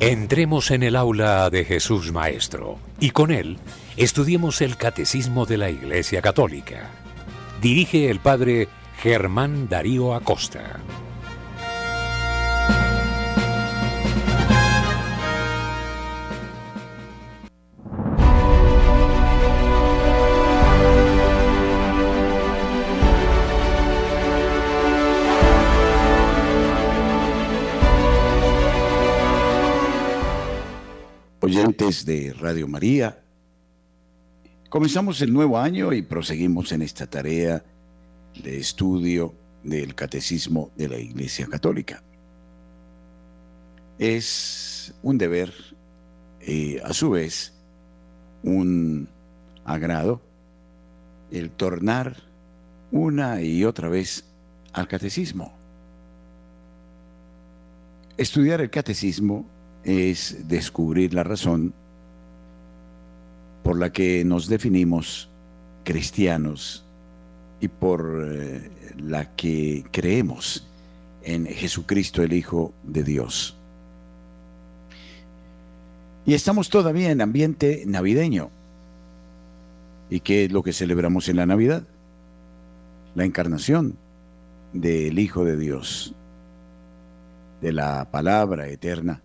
Entremos en el aula de Jesús Maestro y con él estudiemos el Catecismo de la Iglesia Católica. Dirige el Padre Germán Darío Acosta. Oyentes de Radio María. Comenzamos el nuevo año y proseguimos en esta tarea de estudio del Catecismo de la Iglesia Católica. Es un deber y a su vez un agrado el tornar una y otra vez al catecismo. Estudiar el catecismo es descubrir la razón por la que nos definimos cristianos y por eh, la que creemos en Jesucristo el Hijo de Dios. Y estamos todavía en ambiente navideño. ¿Y qué es lo que celebramos en la Navidad? La encarnación del Hijo de Dios, de la palabra eterna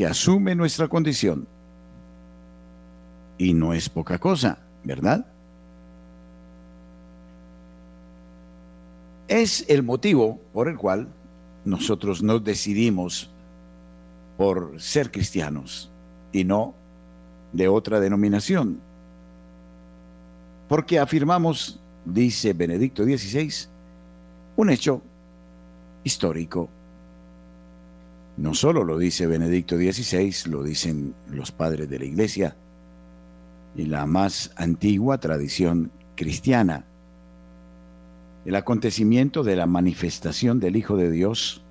que asume nuestra condición. Y no es poca cosa, ¿verdad? Es el motivo por el cual nosotros nos decidimos por ser cristianos y no de otra denominación. Porque afirmamos, dice Benedicto XVI, un hecho histórico no solo lo dice Benedicto XVI, lo dicen los padres de la Iglesia y la más antigua tradición cristiana. El acontecimiento de la manifestación del Hijo de Dios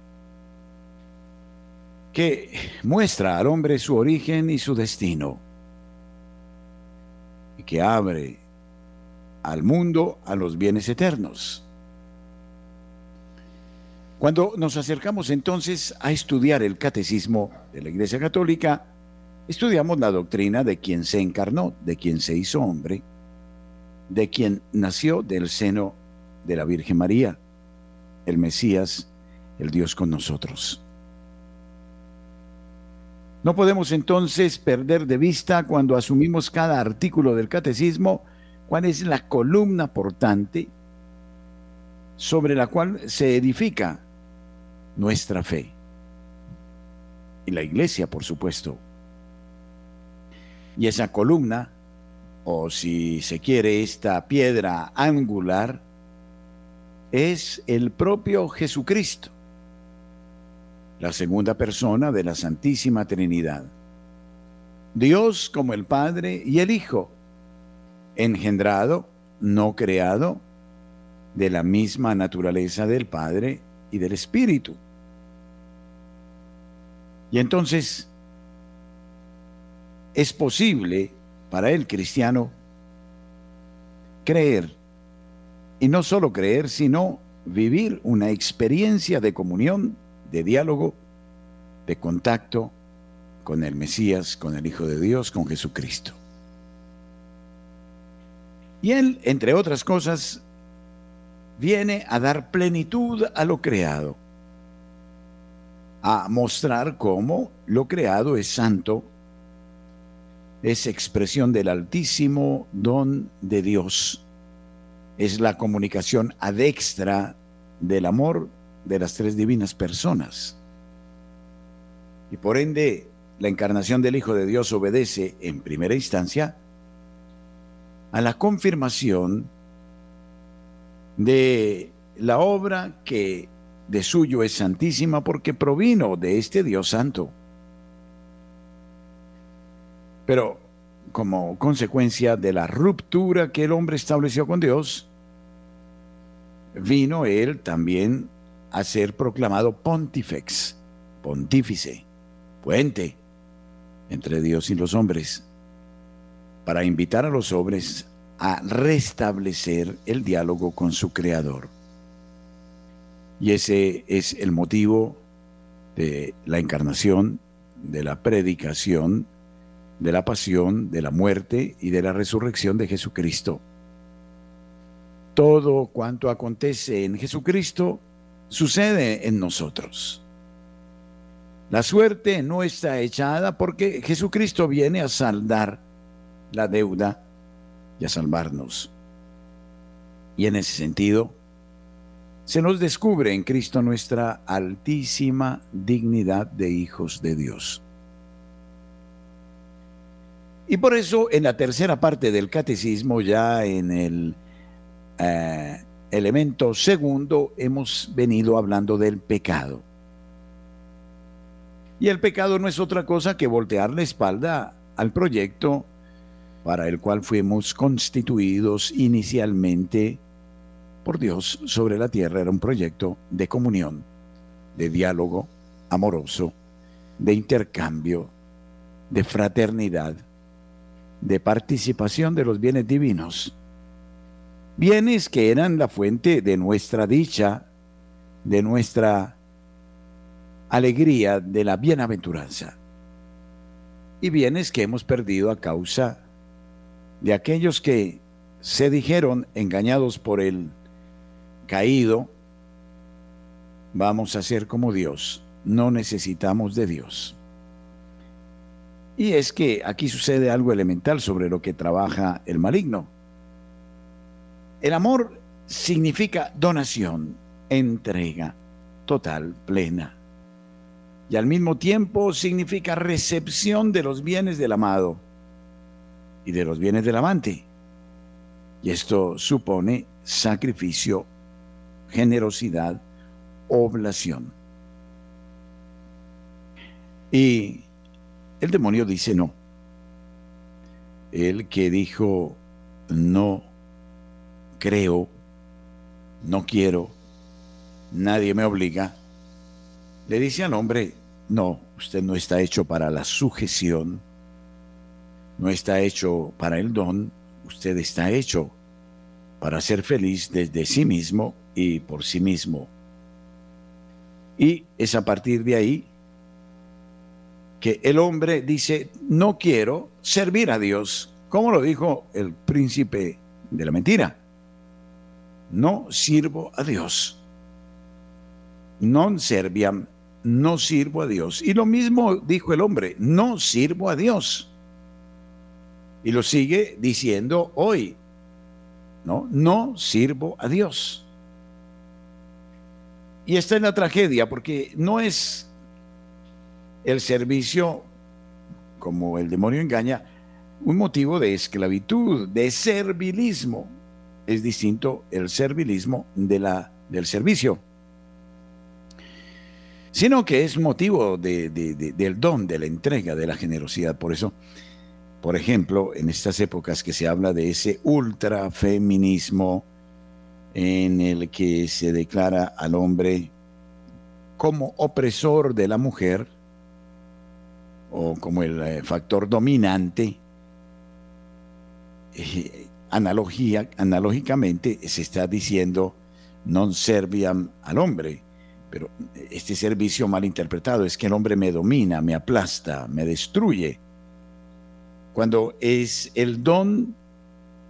que muestra al hombre su origen y su destino y que abre al mundo a los bienes eternos. Cuando nos acercamos entonces a estudiar el catecismo de la Iglesia Católica, estudiamos la doctrina de quien se encarnó, de quien se hizo hombre, de quien nació del seno de la Virgen María, el Mesías, el Dios con nosotros. No podemos entonces perder de vista cuando asumimos cada artículo del catecismo cuál es la columna portante sobre la cual se edifica nuestra fe. Y la iglesia, por supuesto. Y esa columna, o si se quiere, esta piedra angular, es el propio Jesucristo, la segunda persona de la Santísima Trinidad. Dios como el Padre y el Hijo, engendrado, no creado, de la misma naturaleza del Padre y del Espíritu. Y entonces es posible para el cristiano creer, y no solo creer, sino vivir una experiencia de comunión, de diálogo, de contacto con el Mesías, con el Hijo de Dios, con Jesucristo. Y Él, entre otras cosas, viene a dar plenitud a lo creado, a mostrar cómo lo creado es santo, es expresión del altísimo don de Dios, es la comunicación adextra del amor de las tres divinas personas. Y por ende, la encarnación del Hijo de Dios obedece en primera instancia a la confirmación de la obra que de suyo es santísima porque provino de este Dios santo. Pero como consecuencia de la ruptura que el hombre estableció con Dios, vino él también a ser proclamado pontifex, pontífice, puente entre Dios y los hombres, para invitar a los hombres a restablecer el diálogo con su creador. Y ese es el motivo de la encarnación de la predicación, de la pasión, de la muerte y de la resurrección de Jesucristo. Todo cuanto acontece en Jesucristo sucede en nosotros. La suerte no está echada porque Jesucristo viene a saldar la deuda y a salvarnos. Y en ese sentido, se nos descubre en Cristo nuestra altísima dignidad de hijos de Dios. Y por eso en la tercera parte del catecismo, ya en el eh, elemento segundo, hemos venido hablando del pecado. Y el pecado no es otra cosa que voltear la espalda al proyecto para el cual fuimos constituidos inicialmente por Dios sobre la tierra. Era un proyecto de comunión, de diálogo amoroso, de intercambio, de fraternidad, de participación de los bienes divinos. Bienes que eran la fuente de nuestra dicha, de nuestra alegría, de la bienaventuranza. Y bienes que hemos perdido a causa de aquellos que se dijeron engañados por el caído, vamos a ser como Dios, no necesitamos de Dios. Y es que aquí sucede algo elemental sobre lo que trabaja el maligno. El amor significa donación, entrega total, plena. Y al mismo tiempo significa recepción de los bienes del amado y de los bienes del amante. Y esto supone sacrificio, generosidad, oblación. Y el demonio dice no. El que dijo no creo, no quiero, nadie me obliga, le dice al hombre, no, usted no está hecho para la sujeción, no está hecho para el don, usted está hecho para ser feliz desde sí mismo y por sí mismo. Y es a partir de ahí que el hombre dice, no quiero servir a Dios, como lo dijo el príncipe de la mentira. No sirvo a Dios. Non serviam, no sirvo a Dios. Y lo mismo dijo el hombre, no sirvo a Dios. Y lo sigue diciendo hoy. No, no sirvo a Dios. Y está en la tragedia porque no es el servicio, como el demonio engaña, un motivo de esclavitud, de servilismo. Es distinto el servilismo de la, del servicio, sino que es motivo del don, de la entrega, de la generosidad. Por eso por ejemplo, en estas épocas que se habla de ese ultrafeminismo en el que se declara al hombre como opresor de la mujer o como el eh, factor dominante, eh, analogía, analógicamente se está diciendo non serviam al hombre. Pero este servicio mal interpretado es que el hombre me domina, me aplasta, me destruye cuando es el don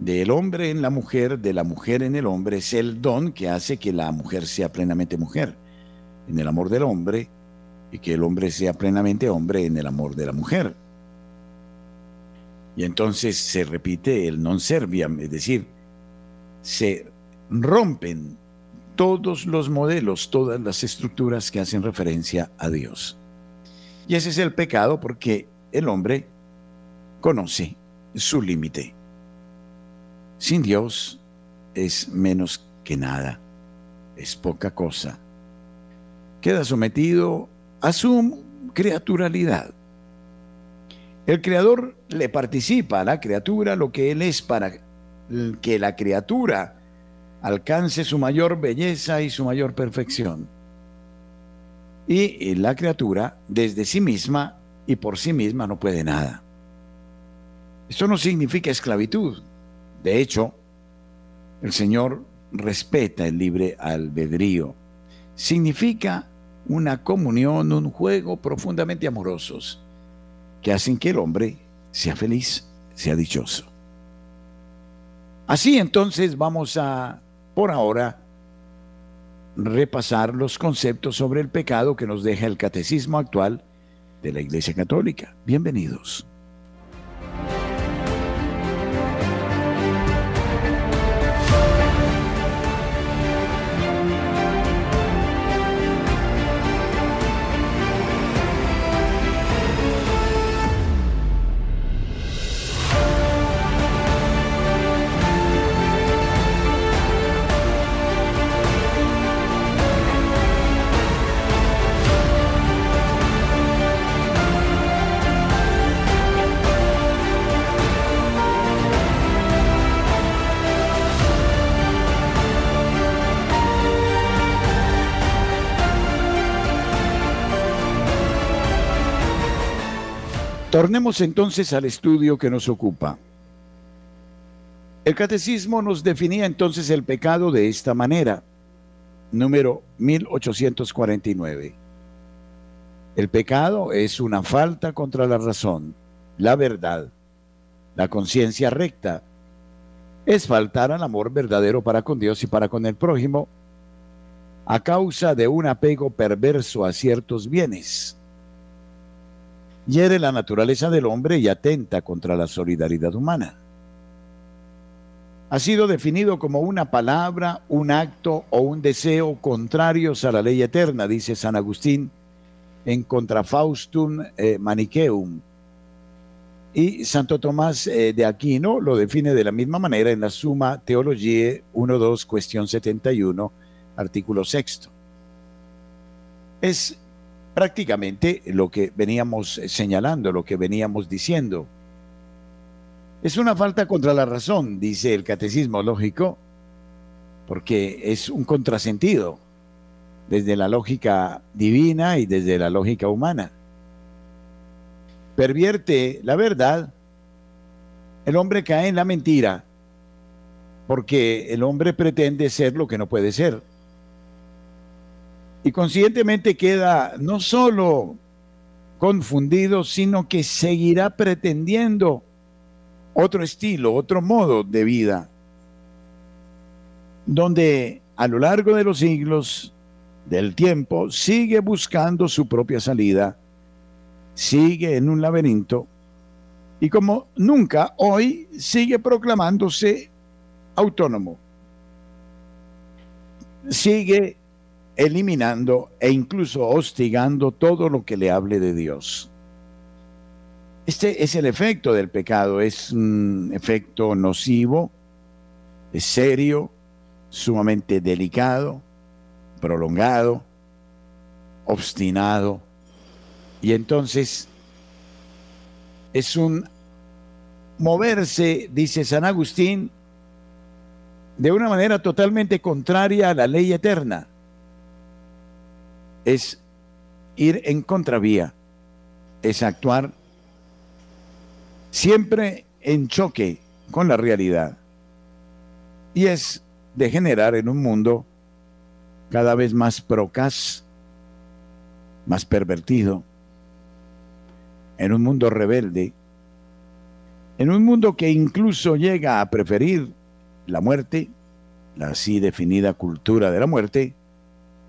del hombre en la mujer, de la mujer en el hombre, es el don que hace que la mujer sea plenamente mujer en el amor del hombre y que el hombre sea plenamente hombre en el amor de la mujer. Y entonces se repite el non serviam, es decir, se rompen todos los modelos, todas las estructuras que hacen referencia a Dios. Y ese es el pecado porque el hombre conoce su límite. Sin Dios es menos que nada, es poca cosa. Queda sometido a su criaturalidad. El Creador le participa a la criatura lo que Él es para que la criatura alcance su mayor belleza y su mayor perfección. Y la criatura, desde sí misma y por sí misma, no puede nada. Esto no significa esclavitud. De hecho, el Señor respeta el libre albedrío. Significa una comunión, un juego profundamente amorosos que hacen que el hombre sea feliz, sea dichoso. Así entonces vamos a, por ahora, repasar los conceptos sobre el pecado que nos deja el catecismo actual de la Iglesia Católica. Bienvenidos. Tornemos entonces al estudio que nos ocupa. El catecismo nos definía entonces el pecado de esta manera. Número 1849. El pecado es una falta contra la razón, la verdad, la conciencia recta. Es faltar al amor verdadero para con Dios y para con el prójimo a causa de un apego perverso a ciertos bienes hiere la naturaleza del hombre y atenta contra la solidaridad humana. Ha sido definido como una palabra, un acto o un deseo contrarios a la ley eterna, dice San Agustín en Contrafaustum eh, Manicheum. Y Santo Tomás eh, de Aquino lo define de la misma manera en la Suma Theologiae 1.2, cuestión 71, artículo sexto. Es prácticamente lo que veníamos señalando, lo que veníamos diciendo. Es una falta contra la razón, dice el catecismo lógico, porque es un contrasentido desde la lógica divina y desde la lógica humana. Pervierte la verdad, el hombre cae en la mentira, porque el hombre pretende ser lo que no puede ser y conscientemente queda no solo confundido, sino que seguirá pretendiendo otro estilo, otro modo de vida, donde a lo largo de los siglos del tiempo sigue buscando su propia salida, sigue en un laberinto y como nunca hoy sigue proclamándose autónomo, sigue eliminando e incluso hostigando todo lo que le hable de Dios. Este es el efecto del pecado, es un efecto nocivo, es serio, sumamente delicado, prolongado, obstinado, y entonces es un moverse, dice San Agustín, de una manera totalmente contraria a la ley eterna es ir en contravía, es actuar siempre en choque con la realidad y es degenerar en un mundo cada vez más procas, más pervertido, en un mundo rebelde, en un mundo que incluso llega a preferir la muerte, la así definida cultura de la muerte,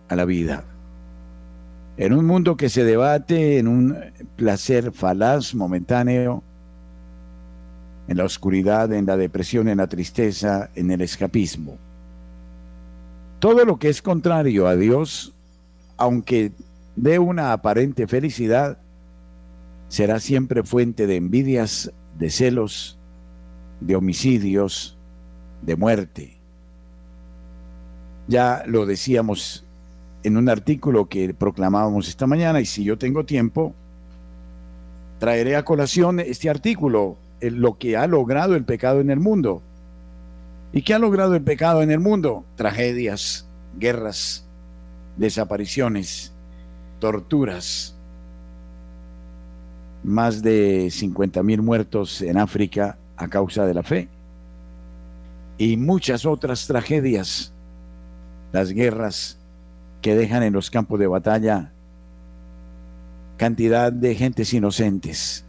a la vida. En un mundo que se debate en un placer falaz momentáneo, en la oscuridad, en la depresión, en la tristeza, en el escapismo. Todo lo que es contrario a Dios, aunque dé una aparente felicidad, será siempre fuente de envidias, de celos, de homicidios, de muerte. Ya lo decíamos en un artículo que proclamábamos esta mañana y si yo tengo tiempo, traeré a colación este artículo, lo que ha logrado el pecado en el mundo. ¿Y qué ha logrado el pecado en el mundo? Tragedias, guerras, desapariciones, torturas, más de 50 mil muertos en África a causa de la fe y muchas otras tragedias, las guerras, que dejan en los campos de batalla cantidad de gentes inocentes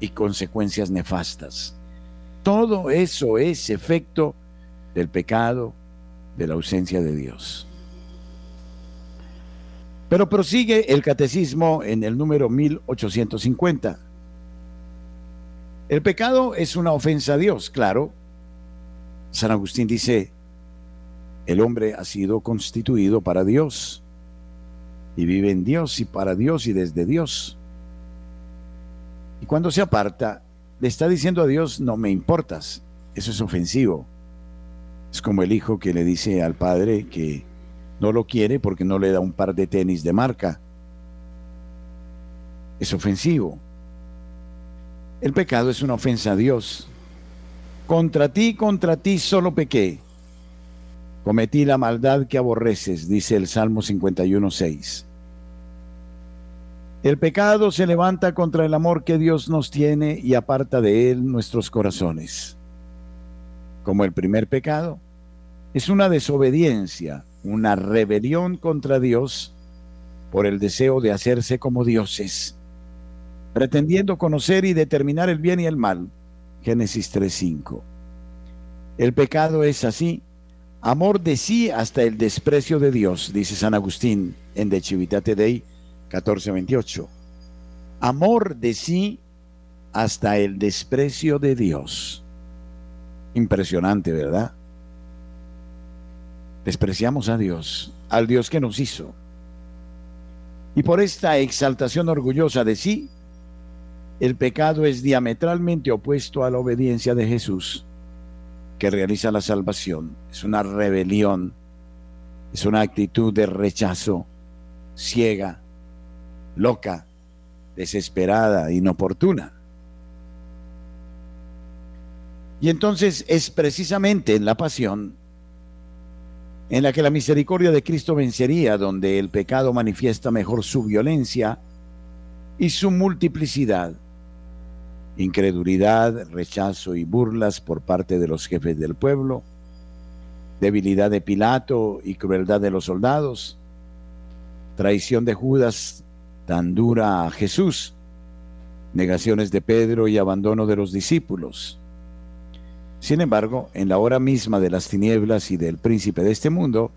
y consecuencias nefastas. Todo eso es efecto del pecado, de la ausencia de Dios. Pero prosigue el catecismo en el número 1850. El pecado es una ofensa a Dios, claro. San Agustín dice, el hombre ha sido constituido para Dios y vive en Dios y para Dios y desde Dios. Y cuando se aparta, le está diciendo a Dios, no me importas. Eso es ofensivo. Es como el hijo que le dice al padre que no lo quiere porque no le da un par de tenis de marca. Es ofensivo. El pecado es una ofensa a Dios. Contra ti, contra ti solo pequé. Cometí la maldad que aborreces, dice el Salmo 51.6. El pecado se levanta contra el amor que Dios nos tiene y aparta de él nuestros corazones como el primer pecado, es una desobediencia, una rebelión contra Dios por el deseo de hacerse como dioses, pretendiendo conocer y determinar el bien y el mal. Génesis 3.5. El pecado es así, amor de sí hasta el desprecio de Dios, dice San Agustín en De Civitate Dei 14.28. Amor de sí hasta el desprecio de Dios. Impresionante, ¿verdad? Despreciamos a Dios, al Dios que nos hizo. Y por esta exaltación orgullosa de sí, el pecado es diametralmente opuesto a la obediencia de Jesús, que realiza la salvación. Es una rebelión, es una actitud de rechazo, ciega, loca, desesperada, inoportuna. Y entonces es precisamente en la pasión en la que la misericordia de Cristo vencería, donde el pecado manifiesta mejor su violencia y su multiplicidad. Incredulidad, rechazo y burlas por parte de los jefes del pueblo, debilidad de Pilato y crueldad de los soldados, traición de Judas tan dura a Jesús, negaciones de Pedro y abandono de los discípulos. Sin embargo, en la hora misma de las tinieblas y del príncipe de este mundo,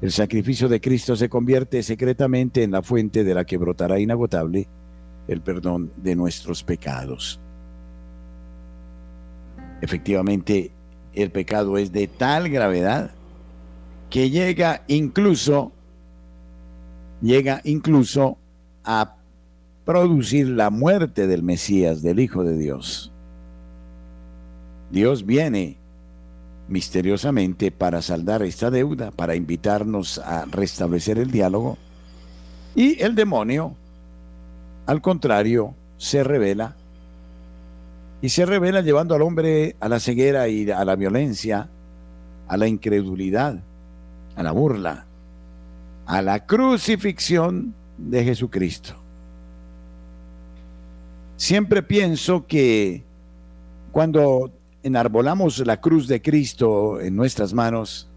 el sacrificio de Cristo se convierte secretamente en la fuente de la que brotará inagotable el perdón de nuestros pecados. Efectivamente, el pecado es de tal gravedad que llega incluso llega incluso a producir la muerte del Mesías, del Hijo de Dios. Dios viene misteriosamente para saldar esta deuda, para invitarnos a restablecer el diálogo. Y el demonio, al contrario, se revela. Y se revela llevando al hombre a la ceguera y a la violencia, a la incredulidad, a la burla, a la crucifixión de Jesucristo. Siempre pienso que cuando enarbolamos la cruz de Cristo en nuestras manos,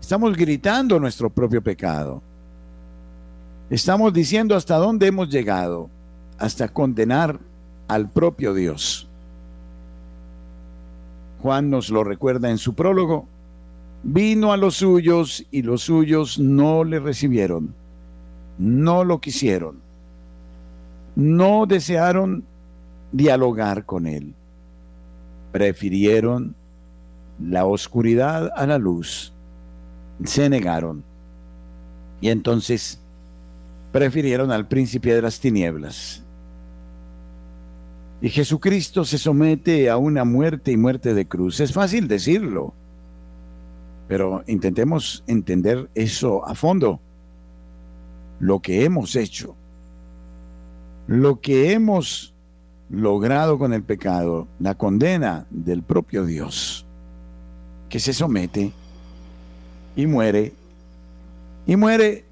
estamos gritando nuestro propio pecado. Estamos diciendo hasta dónde hemos llegado, hasta condenar al propio Dios. Juan nos lo recuerda en su prólogo. Vino a los suyos y los suyos no le recibieron, no lo quisieron, no desearon dialogar con él prefirieron la oscuridad a la luz, se negaron y entonces prefirieron al príncipe de las tinieblas. Y Jesucristo se somete a una muerte y muerte de cruz. Es fácil decirlo, pero intentemos entender eso a fondo. Lo que hemos hecho, lo que hemos logrado con el pecado, la condena del propio Dios, que se somete y muere, y muere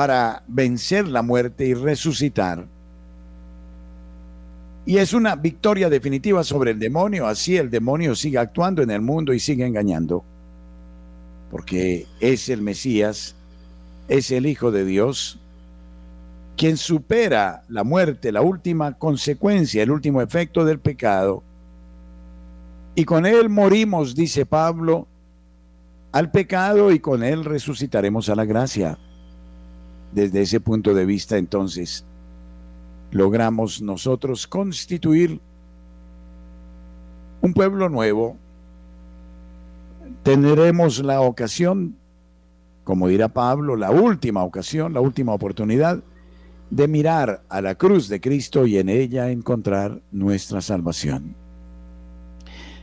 para vencer la muerte y resucitar. Y es una victoria definitiva sobre el demonio, así el demonio sigue actuando en el mundo y sigue engañando. porque es el Mesías, es el Hijo de Dios, quien supera la muerte, la última consecuencia, el último efecto del pecado. Y con él morimos, dice Pablo, al pecado y con él resucitaremos a la gracia. Desde ese punto de vista, entonces, logramos nosotros constituir un pueblo nuevo. Tendremos la ocasión, como dirá Pablo, la última ocasión, la última oportunidad de mirar a la cruz de Cristo y en ella encontrar nuestra salvación.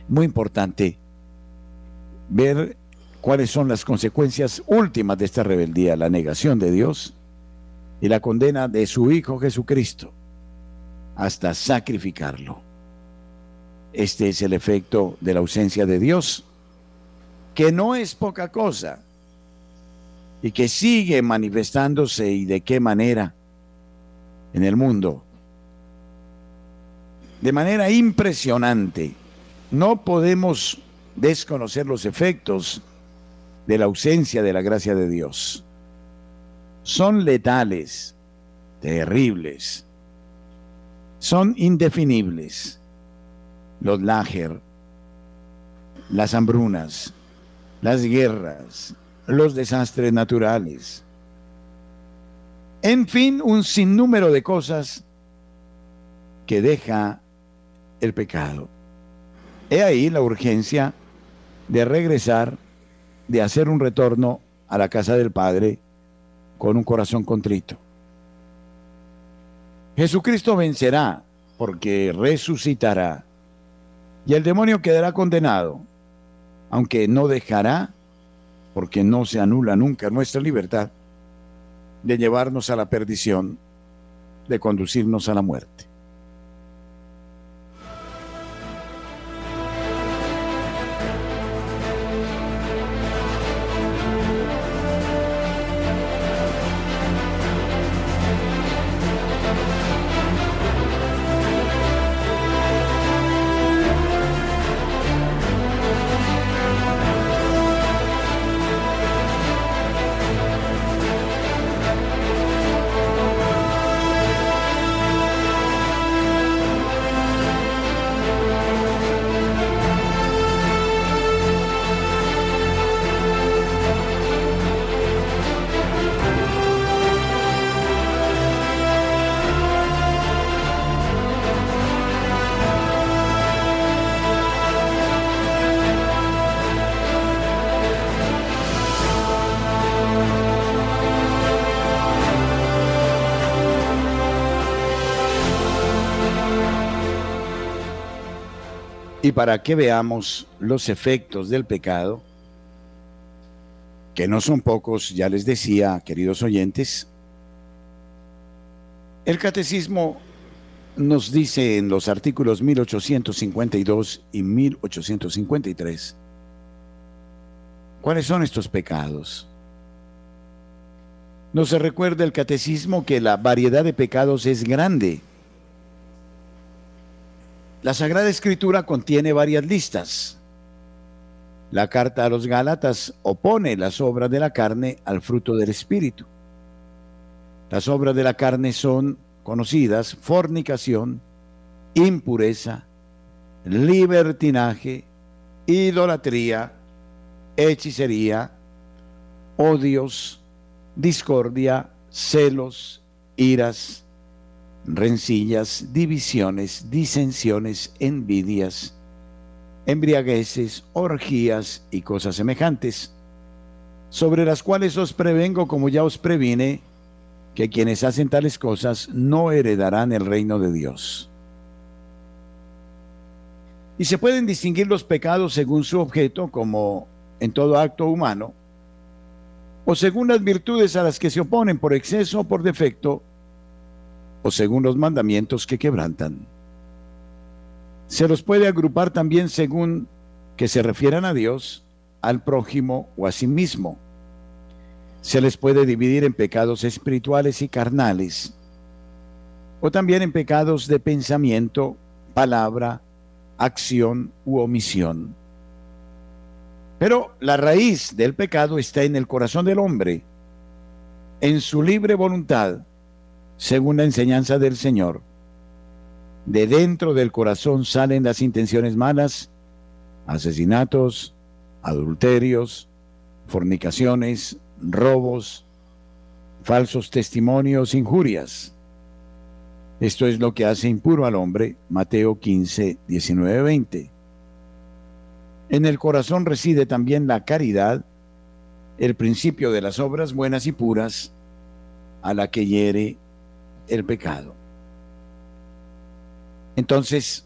Muy importante ver cuáles son las consecuencias últimas de esta rebeldía, la negación de Dios y la condena de su Hijo Jesucristo hasta sacrificarlo. Este es el efecto de la ausencia de Dios, que no es poca cosa y que sigue manifestándose y de qué manera en el mundo. De manera impresionante, no podemos desconocer los efectos de la ausencia de la gracia de Dios. Son letales, terribles, son indefinibles. Los lager, las hambrunas, las guerras, los desastres naturales, en fin, un sinnúmero de cosas que deja el pecado. He ahí la urgencia de regresar, de hacer un retorno a la casa del Padre con un corazón contrito. Jesucristo vencerá porque resucitará y el demonio quedará condenado, aunque no dejará, porque no se anula nunca nuestra libertad, de llevarnos a la perdición, de conducirnos a la muerte. Para que veamos los efectos del pecado, que no son pocos, ya les decía, queridos oyentes, el catecismo nos dice en los artículos 1852 y 1853 cuáles son estos pecados. No se recuerda el catecismo que la variedad de pecados es grande la Sagrada Escritura contiene varias listas. La carta a los Gálatas opone las obras de la carne al fruto del Espíritu. Las obras de la carne son conocidas fornicación, impureza, libertinaje, idolatría, hechicería, odios, discordia, celos, iras, rencillas, divisiones, disensiones, envidias, embriagueces, orgías y cosas semejantes, sobre las cuales os prevengo como ya os previne, que quienes hacen tales cosas no heredarán el reino de Dios. Y se pueden distinguir los pecados según su objeto, como en todo acto humano, o según las virtudes a las que se oponen por exceso o por defecto, según los mandamientos que quebrantan. Se los puede agrupar también según que se refieran a Dios, al prójimo o a sí mismo. Se les puede dividir en pecados espirituales y carnales, o también en pecados de pensamiento, palabra, acción u omisión. Pero la raíz del pecado está en el corazón del hombre, en su libre voluntad, según la enseñanza del Señor. De dentro del corazón salen las intenciones malas, asesinatos, adulterios, fornicaciones, robos, falsos testimonios, injurias. Esto es lo que hace impuro al hombre, Mateo 15, 19, 20. En el corazón reside también la caridad, el principio de las obras buenas y puras, a la que hiere el pecado. Entonces,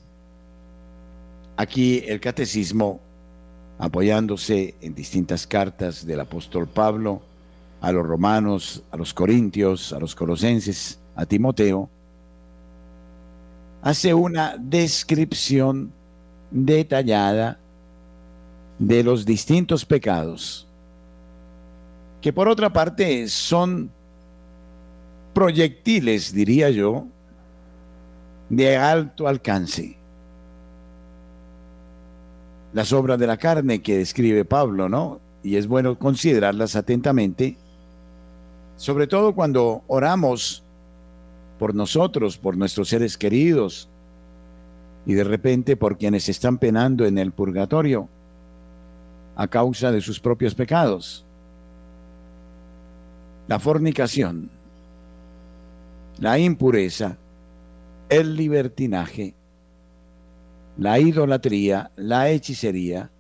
aquí el catecismo, apoyándose en distintas cartas del apóstol Pablo a los romanos, a los corintios, a los colosenses, a Timoteo, hace una descripción detallada de los distintos pecados, que por otra parte son proyectiles, diría yo, de alto alcance. Las obras de la carne que describe Pablo, ¿no? Y es bueno considerarlas atentamente, sobre todo cuando oramos por nosotros, por nuestros seres queridos, y de repente por quienes están penando en el purgatorio a causa de sus propios pecados. La fornicación, la impureza, el libertinaje, la idolatría, la hechicería,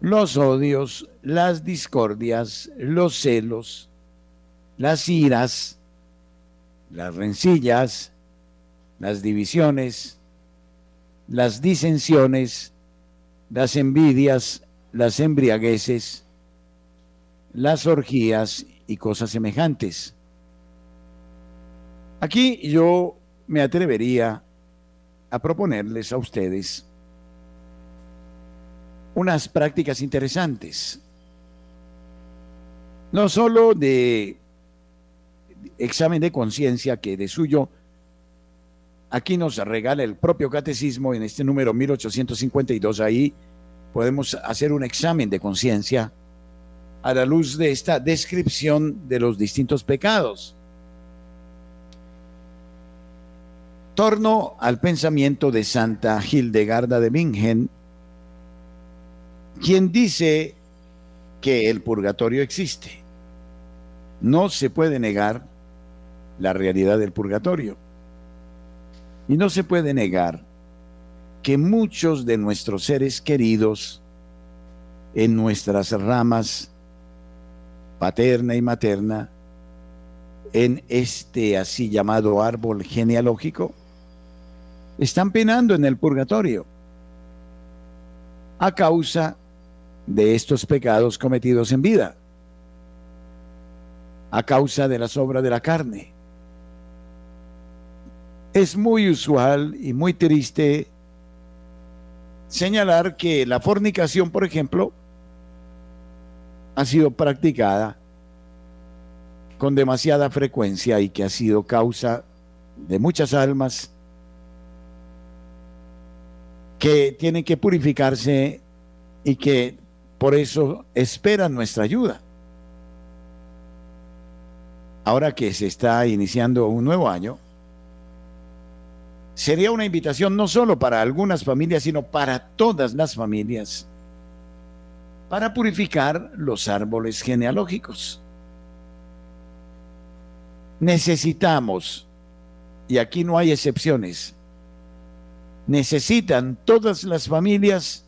los odios, las discordias, los celos, las iras, las rencillas, las divisiones, las disensiones, las envidias, las embriagueces, las orgías y cosas semejantes. Aquí yo me atrevería a proponerles a ustedes unas prácticas interesantes, no solo de examen de conciencia que de suyo aquí nos regala el propio catecismo en este número 1852, ahí podemos hacer un examen de conciencia a la luz de esta descripción de los distintos pecados. Torno al pensamiento de Santa Hildegarda de Bingen, quien dice que el purgatorio existe. No se puede negar la realidad del purgatorio. Y no se puede negar que muchos de nuestros seres queridos en nuestras ramas paterna y materna, en este así llamado árbol genealógico, están penando en el purgatorio a causa de estos pecados cometidos en vida, a causa de las obras de la carne. Es muy usual y muy triste señalar que la fornicación, por ejemplo, ha sido practicada con demasiada frecuencia y que ha sido causa de muchas almas que tienen que purificarse y que por eso esperan nuestra ayuda. Ahora que se está iniciando un nuevo año, sería una invitación no solo para algunas familias, sino para todas las familias, para purificar los árboles genealógicos. Necesitamos, y aquí no hay excepciones, necesitan todas las familias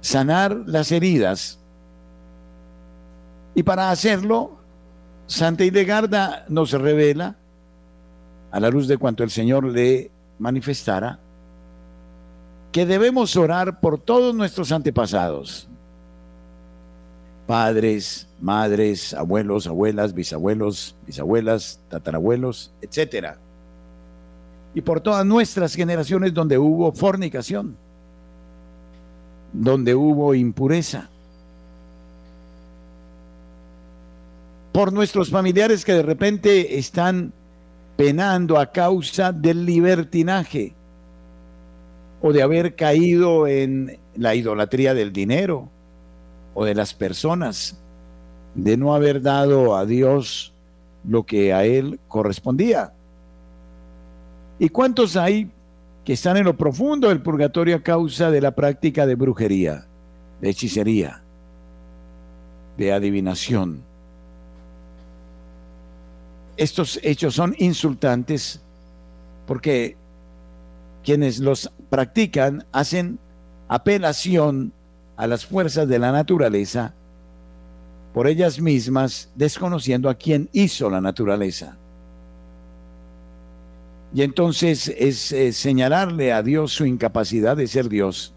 sanar las heridas. Y para hacerlo, Santa Hildegarda nos revela a la luz de cuanto el Señor le manifestara, que debemos orar por todos nuestros antepasados, padres, madres, abuelos, abuelas, bisabuelos, bisabuelas, tatarabuelos, etcétera. Y por todas nuestras generaciones donde hubo fornicación, donde hubo impureza. Por nuestros familiares que de repente están penando a causa del libertinaje o de haber caído en la idolatría del dinero o de las personas de no haber dado a Dios lo que a Él correspondía. ¿Y cuántos hay que están en lo profundo del purgatorio a causa de la práctica de brujería, de hechicería, de adivinación? Estos hechos son insultantes porque quienes los practican hacen apelación a las fuerzas de la naturaleza por ellas mismas, desconociendo a quien hizo la naturaleza. Y entonces es señalarle a Dios su incapacidad de ser Dios.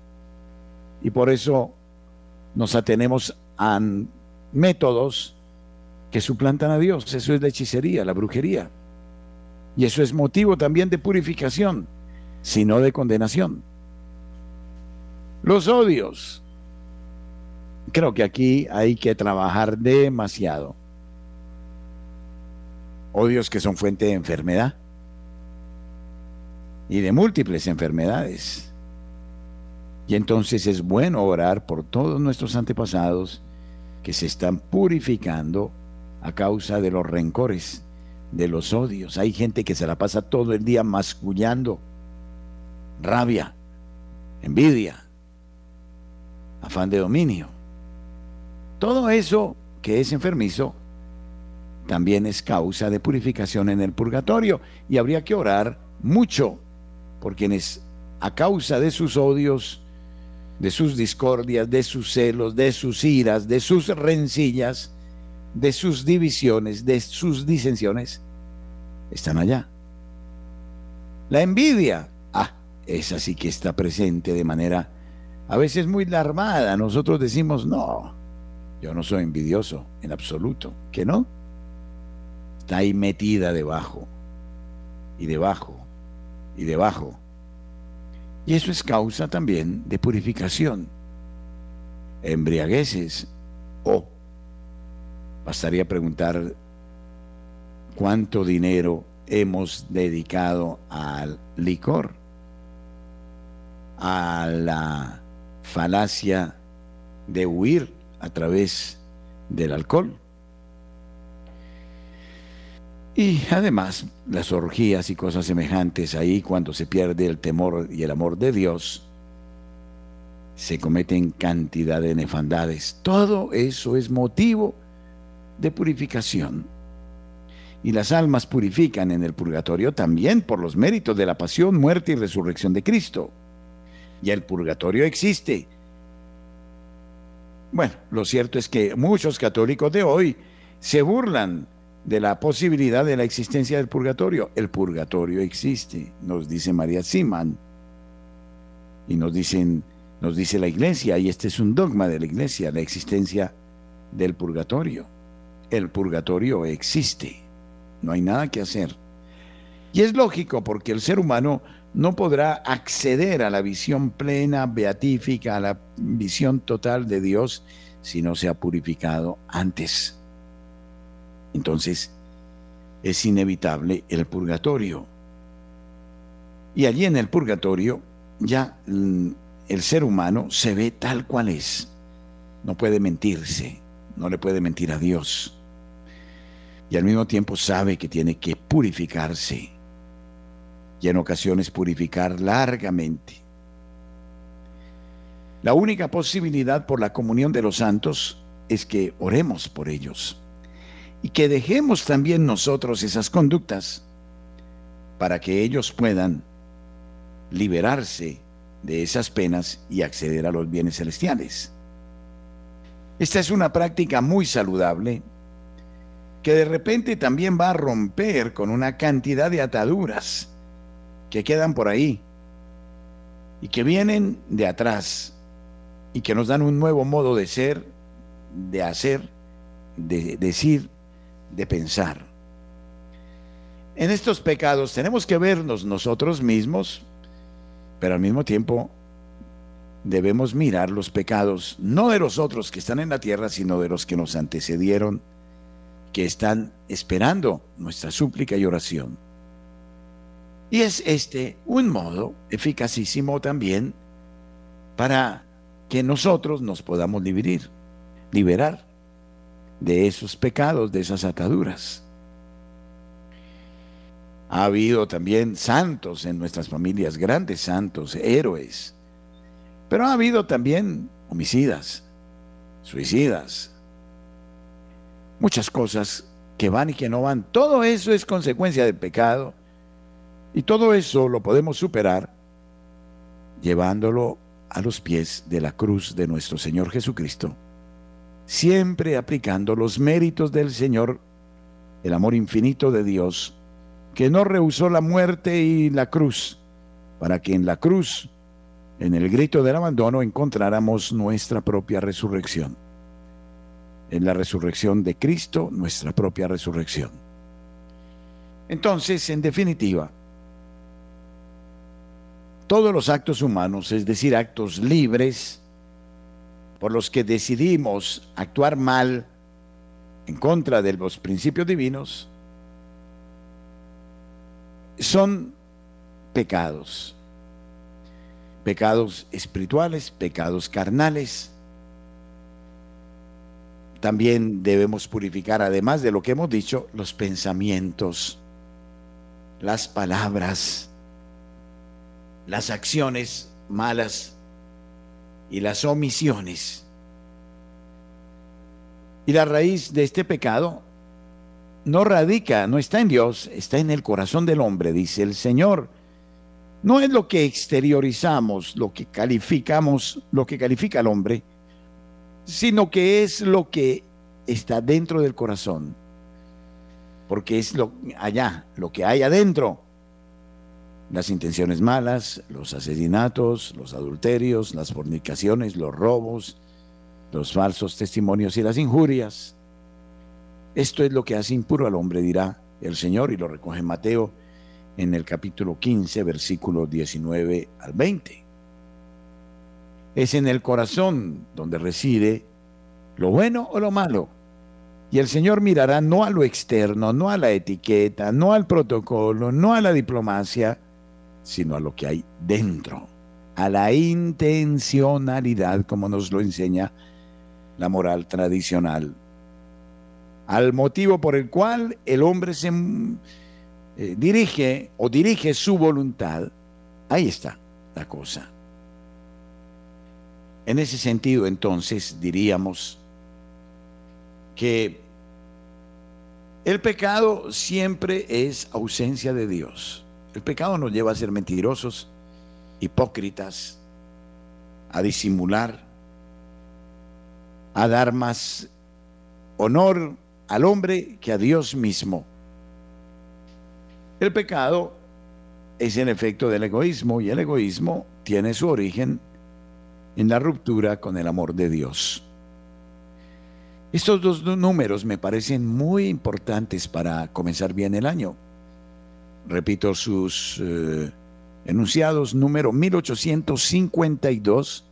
Y por eso nos atenemos a métodos que suplantan a Dios. Eso es la hechicería, la brujería. Y eso es motivo también de purificación, sino de condenación. Los odios. Creo que aquí hay que trabajar demasiado. Odios que son fuente de enfermedad y de múltiples enfermedades. Y entonces es bueno orar por todos nuestros antepasados que se están purificando a causa de los rencores de los odios. Hay gente que se la pasa todo el día mascullando rabia, envidia, afán de dominio. Todo eso que es enfermizo también es causa de purificación en el purgatorio y habría que orar mucho por quienes a causa de sus odios, de sus discordias, de sus celos, de sus iras, de sus rencillas, de sus divisiones, de sus disensiones, están allá. La envidia, ah, esa sí que está presente de manera a veces muy larmada. Nosotros decimos, no, yo no soy envidioso en absoluto, que no. Está ahí metida debajo, y debajo, y debajo. Y eso es causa también de purificación. Embriagueces o Bastaría preguntar cuánto dinero hemos dedicado al licor, a la falacia de huir a través del alcohol. Y además, las orgías y cosas semejantes ahí, cuando se pierde el temor y el amor de Dios, se cometen cantidad de nefandades. Todo eso es motivo de purificación. Y las almas purifican en el purgatorio también por los méritos de la pasión, muerte y resurrección de Cristo. Y el purgatorio existe. Bueno, lo cierto es que muchos católicos de hoy se burlan de la posibilidad de la existencia del purgatorio. El purgatorio existe, nos dice María Siman. Y nos dicen, nos dice la iglesia, y este es un dogma de la iglesia, la existencia del purgatorio el purgatorio existe. No hay nada que hacer. Y es lógico porque el ser humano no podrá acceder a la visión plena, beatífica, a la visión total de Dios si no se ha purificado antes. Entonces, es inevitable el purgatorio. Y allí en el purgatorio ya mm, el ser humano se ve tal cual es. No puede mentirse, no le puede mentir a Dios y al mismo tiempo sabe que tiene que purificarse y en ocasiones purificar largamente. La única posibilidad por la comunión de los santos es que oremos por ellos y que dejemos también nosotros esas conductas para que ellos puedan liberarse de esas penas y acceder a los bienes celestiales. Esta es una práctica muy saludable que de repente también va a romper con una cantidad de ataduras que quedan por ahí y que vienen de atrás y que nos dan un nuevo modo de ser, de hacer, de decir, de pensar. En estos pecados tenemos que vernos nosotros mismos, pero al mismo tiempo debemos mirar los pecados, no de los otros que están en la tierra, sino de los que nos antecedieron que están esperando nuestra súplica y oración. Y es este un modo eficacísimo también para que nosotros nos podamos dividir liberar de esos pecados, de esas ataduras. Ha habido también santos en nuestras familias, grandes santos, héroes. Pero ha habido también homicidas, suicidas, muchas cosas que van y que no van. Todo eso es consecuencia del pecado. Y todo eso lo podemos superar llevándolo a los pies de la cruz de nuestro Señor Jesucristo, siempre aplicando los méritos del Señor, el amor infinito de Dios, que no rehusó la muerte y la cruz, para que en la cruz, en el grito del abandono, encontráramos nuestra propia resurrección. En la resurrección de Cristo, nuestra propia resurrección. Entonces, en definitiva, todos los actos humanos, es decir, actos libres, por los que decidimos actuar mal en contra de los principios divinos, son pecados. Pecados espirituales, pecados carnales. También debemos purificar, además de lo que hemos dicho, los pensamientos, las palabras, las acciones malas y las omisiones. Y la raíz de este pecado no radica, no está en Dios, está en el corazón del hombre, dice el Señor. No es lo que exteriorizamos, lo que calificamos, lo que califica al hombre, sino que es lo que está dentro del corazón. Porque es lo allá, lo que hay adentro las intenciones malas, los asesinatos, los adulterios, las fornicaciones, los robos, los falsos testimonios y las injurias. Esto es lo que hace impuro al hombre, dirá el Señor, y lo recoge Mateo en el capítulo 15, versículos 19 al 20. Es en el corazón donde reside lo bueno o lo malo. Y el Señor mirará no a lo externo, no a la etiqueta, no al protocolo, no a la diplomacia, sino a lo que hay dentro, a la intencionalidad, como nos lo enseña la moral tradicional, al motivo por el cual el hombre se eh, dirige o dirige su voluntad. Ahí está la cosa. En ese sentido, entonces, diríamos que el pecado siempre es ausencia de Dios. El pecado nos lleva a ser mentirosos, hipócritas, a disimular, a dar más honor al hombre que a Dios mismo. El pecado es el efecto del egoísmo y el egoísmo tiene su origen en la ruptura con el amor de Dios. Estos dos números me parecen muy importantes para comenzar bien el año repito sus eh, enunciados, número 1852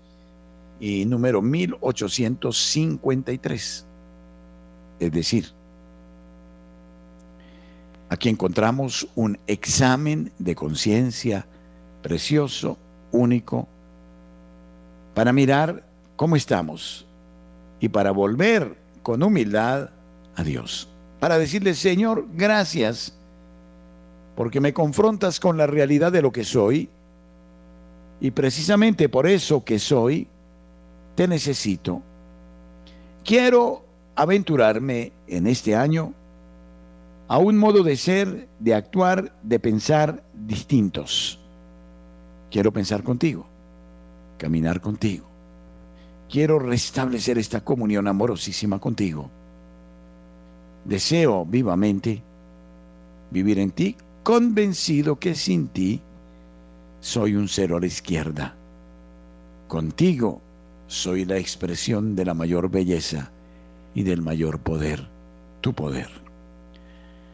y número 1853. Es decir, aquí encontramos un examen de conciencia precioso, único, para mirar cómo estamos y para volver con humildad a Dios. Para decirle, Señor, gracias porque me confrontas con la realidad de lo que soy y precisamente por eso que soy, te necesito. Quiero aventurarme en este año a un modo de ser, de actuar, de pensar distintos. Quiero pensar contigo, caminar contigo. Quiero restablecer esta comunión amorosísima contigo. Deseo vivamente vivir en ti convencido que sin ti soy un cero a la izquierda. Contigo soy la expresión de la mayor belleza y del mayor poder, tu poder.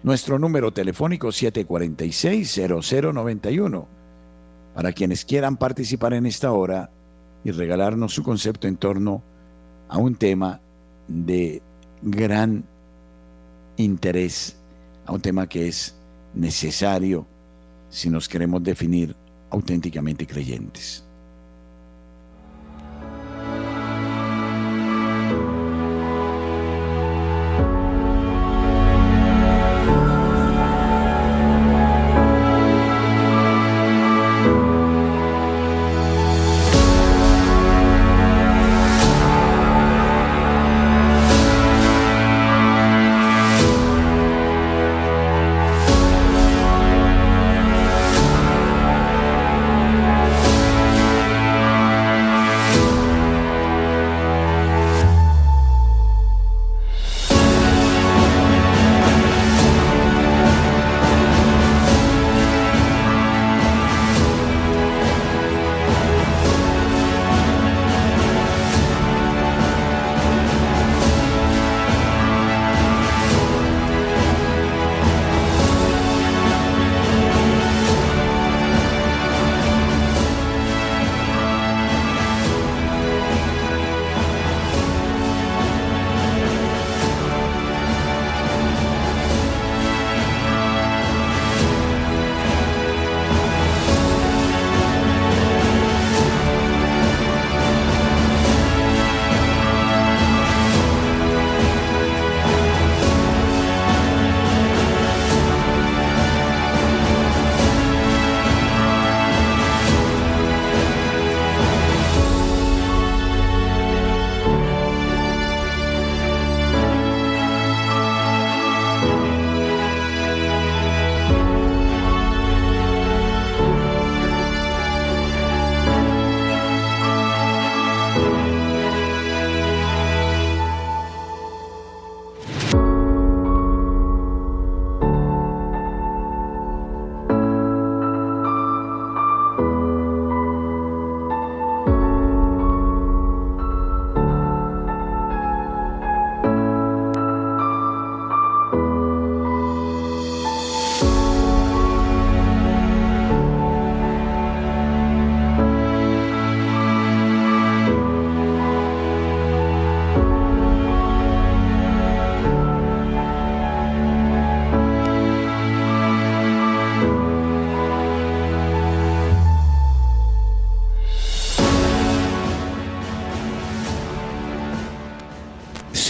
Nuestro número telefónico 746-0091. Para quienes quieran participar en esta hora y regalarnos su concepto en torno a un tema de gran interés, a un tema que es necesario si nos queremos definir auténticamente creyentes.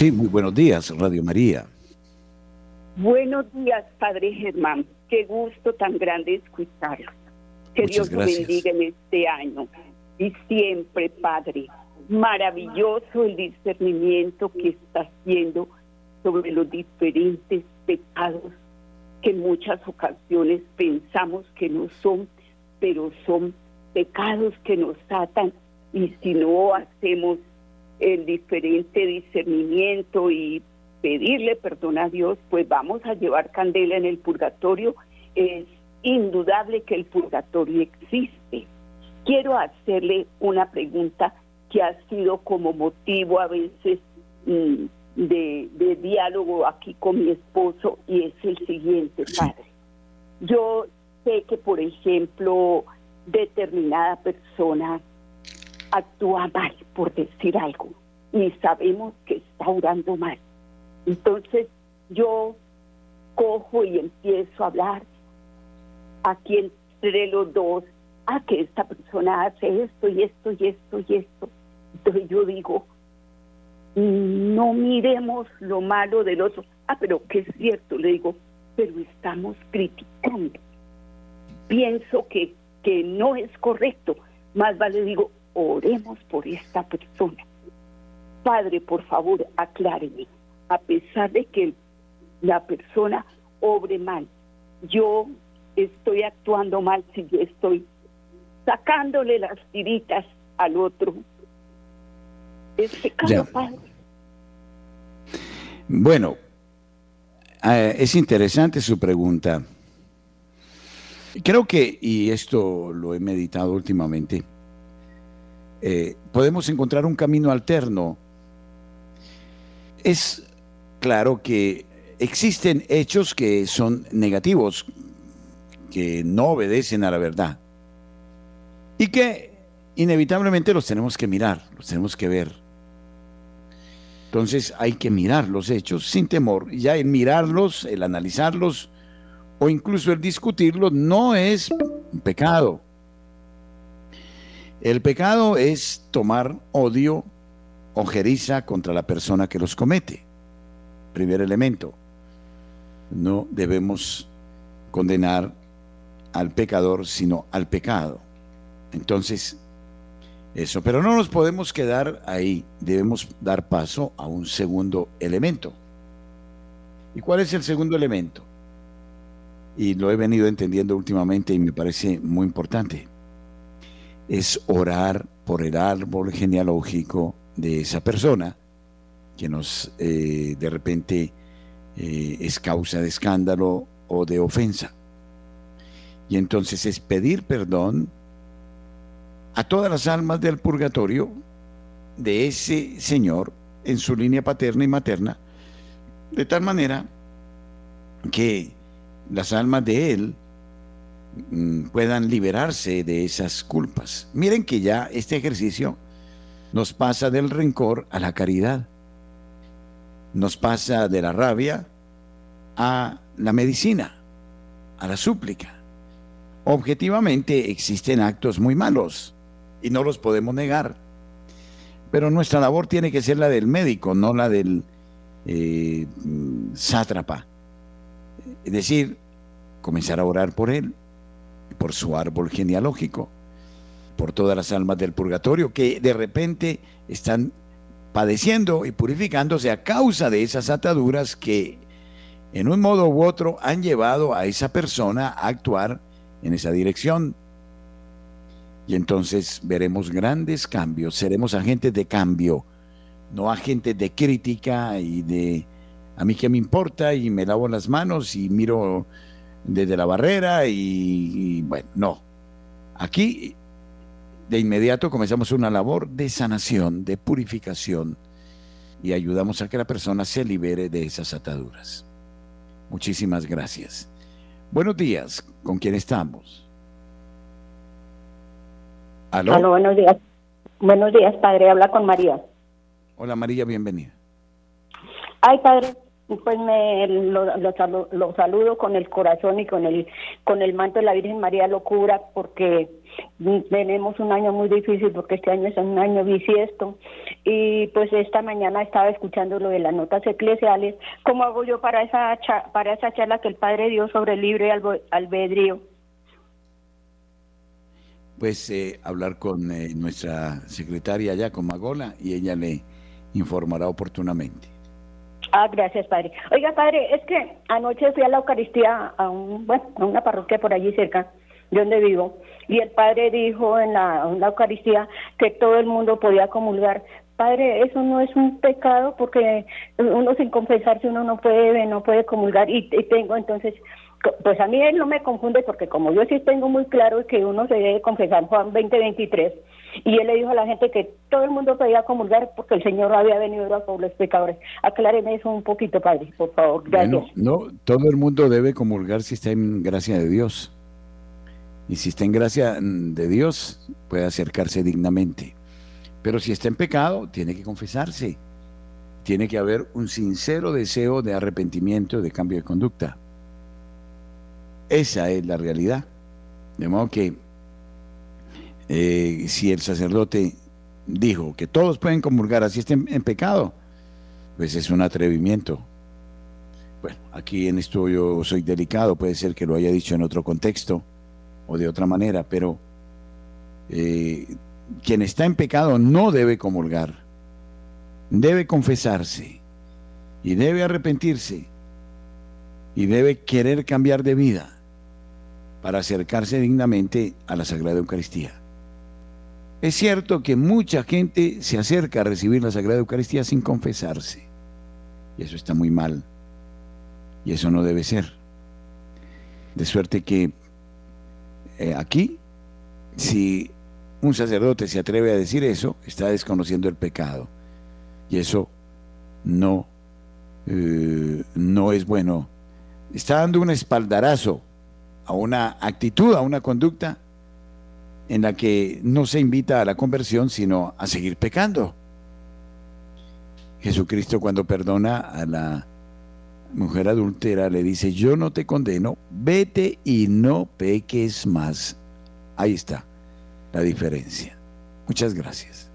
Sí, muy buenos días, Radio María. Buenos días, Padre Germán. Qué gusto tan grande escucharlo. Que Dios lo bendiga en este año. Y siempre, Padre, maravilloso el discernimiento que está haciendo sobre los diferentes pecados que en muchas ocasiones pensamos que no son, pero son pecados que nos atan y si no hacemos el diferente discernimiento y pedirle perdón a Dios, pues vamos a llevar candela en el purgatorio. Es indudable que el purgatorio existe. Quiero hacerle una pregunta que ha sido como motivo a veces mm, de, diálogo aquí con mi esposo y es el siguiente, padre. Yo sé que, por ejemplo, determinada persona actúa mal, por decir algo, y sabemos que está orando mal. Entonces yo cojo y empiezo a hablar aquí entre los dos, a que esta persona hace esto y esto y esto y esto. Entonces yo digo, no miremos lo malo del otro. Ah, pero que es cierto, le digo, pero estamos criticando. Pienso que, que no es correcto. Más vale digo, oremos por esta persona. Padre, por favor, acláreme. A pesar de que la persona obre mal, yo estoy actuando mal si yo estoy sacándole las tiritas al otro. Es pecado, Padre. Bueno, eh, es interesante su pregunta. Creo que, y esto lo he meditado últimamente, eh, podemos encontrar un camino alterno. Es claro que existen hechos que son negativos, que no obedecen a la verdad y que inevitablemente los tenemos que mirar, los tenemos que ver. Entonces hay que mirar los hechos sin temor. Ya el mirarlos, el analizarlos o incluso el discutirlos no es un pecado. El pecado es tomar odio o jeriza contra la persona que los comete. Primer elemento. No debemos condenar al pecador, sino al pecado. Entonces, eso, pero no nos podemos quedar ahí, debemos dar paso a un segundo elemento. ¿Y cuál es el segundo elemento? Y lo he venido entendiendo últimamente y me parece muy importante es orar por el árbol genealógico de esa persona que nos eh, de repente eh, es causa de escándalo o de ofensa. Y entonces es pedir perdón a todas las almas del purgatorio de ese Señor en su línea paterna y materna, de tal manera que las almas de Él puedan liberarse de esas culpas. Miren que ya este ejercicio nos pasa del rencor a la caridad, nos pasa de la rabia a la medicina, a la súplica. Objetivamente existen actos muy malos y no los podemos negar, pero nuestra labor tiene que ser la del médico, no la del eh, mm, sátrapa. Es decir, comenzar a orar por él, por su árbol genealógico, por todas las almas del purgatorio que de repente están padeciendo y purificándose a causa de esas ataduras que en un modo u otro han llevado a esa persona a actuar en esa dirección. Y entonces veremos grandes cambios, seremos agentes de cambio, no agentes de crítica y de a mí qué me importa y me lavo las manos y miro desde la barrera y, bueno, no. Aquí de inmediato comenzamos una labor de sanación, de purificación y ayudamos a que la persona se libere de esas ataduras. Muchísimas gracias. Buenos días, ¿con quién estamos? ¿Aló? buenos días. Buenos días, padre, habla con María. Hola María, bienvenida. Ay, padre, pues me lo, lo, saludo con el corazón y con el con el manto de la Virgen María Locura porque tenemos un año muy difícil porque este año es un año bisiesto. Y pues esta mañana estaba escuchando lo de las notas eclesiales cómo hago yo para esa para esa charla que el Padre dio sobre el libre albedrío pues eh, hablar con eh, nuestra secretaria ya con Magola y ella le informará oportunamente Ah, gracias, padre. Oiga, padre, es que anoche fui a la Eucaristía a, un, bueno, a una parroquia por allí cerca, de donde vivo, y el padre dijo en la, Eucaristía que todo el mundo podía comulgar. Padre, eso no es un pecado porque uno sin confesarse uno no puede, no puede comulgar y tengo entonces pues a mí él no me confunde porque como yo sí tengo muy claro que uno se debe confesar Juan 2023 y él le dijo a la gente que todo el mundo podía comulgar porque el Señor había venido a por los pecadores. Acláreme eso un poquito, Padre, por favor. No, todo el mundo debe comulgar si está en gracia de Dios. Y si está en gracia de Dios, puede acercarse dignamente. Pero si está en pecado, tiene que confesarse. Tiene que haber un sincero deseo de arrepentimiento, de cambio de conducta. Esa es la realidad. De modo que eh, si el sacerdote dijo que todos pueden comulgar así estén en pecado, pues es un atrevimiento. Bueno, aquí en esto yo soy delicado, puede ser que lo haya dicho en otro contexto o de otra manera, pero eh, quien está en pecado no debe comulgar, debe confesarse y debe arrepentirse y debe querer cambiar de vida para acercarse dignamente a la Sagrada Eucaristía. Es cierto que mucha gente se acerca a recibir la Sagrada Eucaristía sin confesarse. Y eso está muy mal. Y eso no debe ser. De suerte que eh, aquí, si un sacerdote se atreve a decir eso, está desconociendo el pecado. Y eso no, eh, no es bueno. Está dando un espaldarazo a una actitud, a una conducta en la que no se invita a la conversión, sino a seguir pecando. Jesucristo cuando perdona a la mujer adultera le dice, yo no te condeno, vete y no peques más. Ahí está la diferencia. Muchas gracias.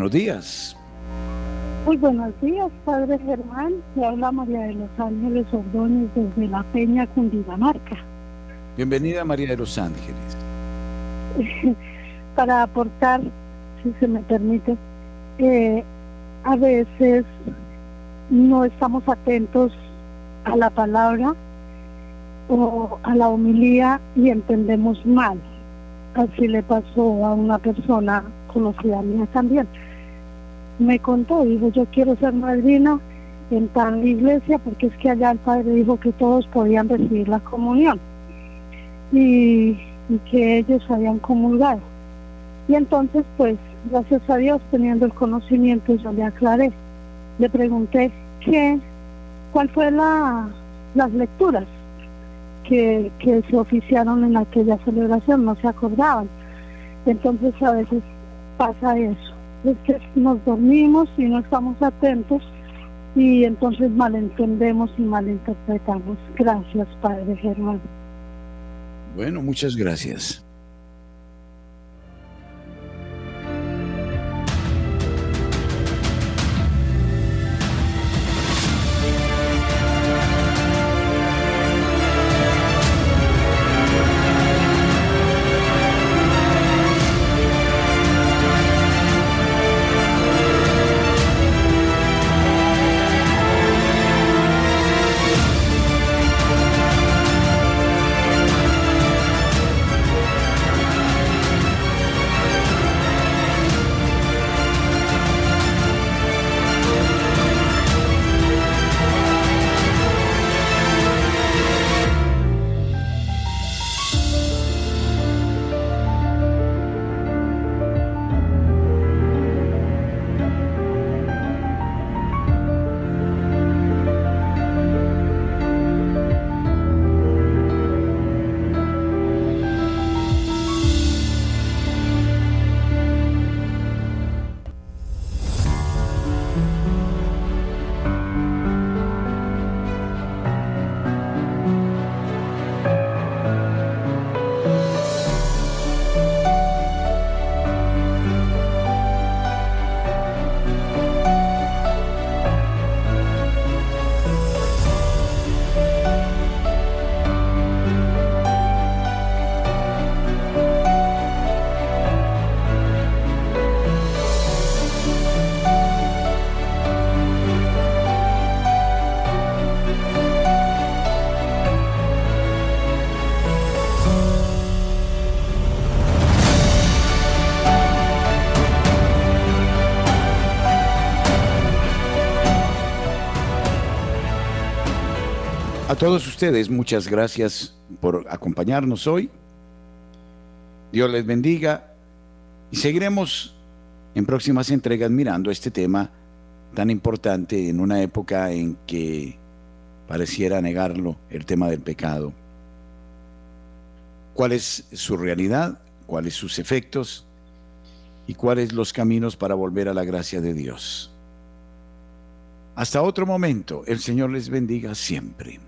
Buenos días. Muy buenos días, Padre Germán. Le habla María de los Ángeles Ordóñez desde La Peña, Cundinamarca. Bienvenida, María de los Ángeles. Para aportar, si se me permite, eh, a veces no estamos atentos a la palabra o a la homilía y entendemos mal. Así le pasó a una persona conocida mía también me contó, dijo, yo quiero ser madrina en tal iglesia porque es que allá el padre dijo que todos podían recibir la comunión y, que ellos habían comulgado. Y entonces, pues, gracias a Dios, teniendo el conocimiento, yo le aclaré. Le pregunté qué, cuál fue la, las lecturas que, que se oficiaron en aquella celebración, no se acordaban. Entonces a veces pasa eso es que nos dormimos y no estamos atentos y entonces malentendemos y malinterpretamos. Gracias, Padre Germán. Bueno, muchas gracias. Todos ustedes, muchas gracias por acompañarnos hoy. Dios les bendiga y seguiremos en próximas entregas mirando este tema tan importante en una época en que pareciera negarlo, el tema del pecado. ¿Cuál es su realidad? ¿Cuáles sus efectos? ¿Y cuáles los caminos para volver a la gracia de Dios? Hasta otro momento, el Señor les bendiga siempre.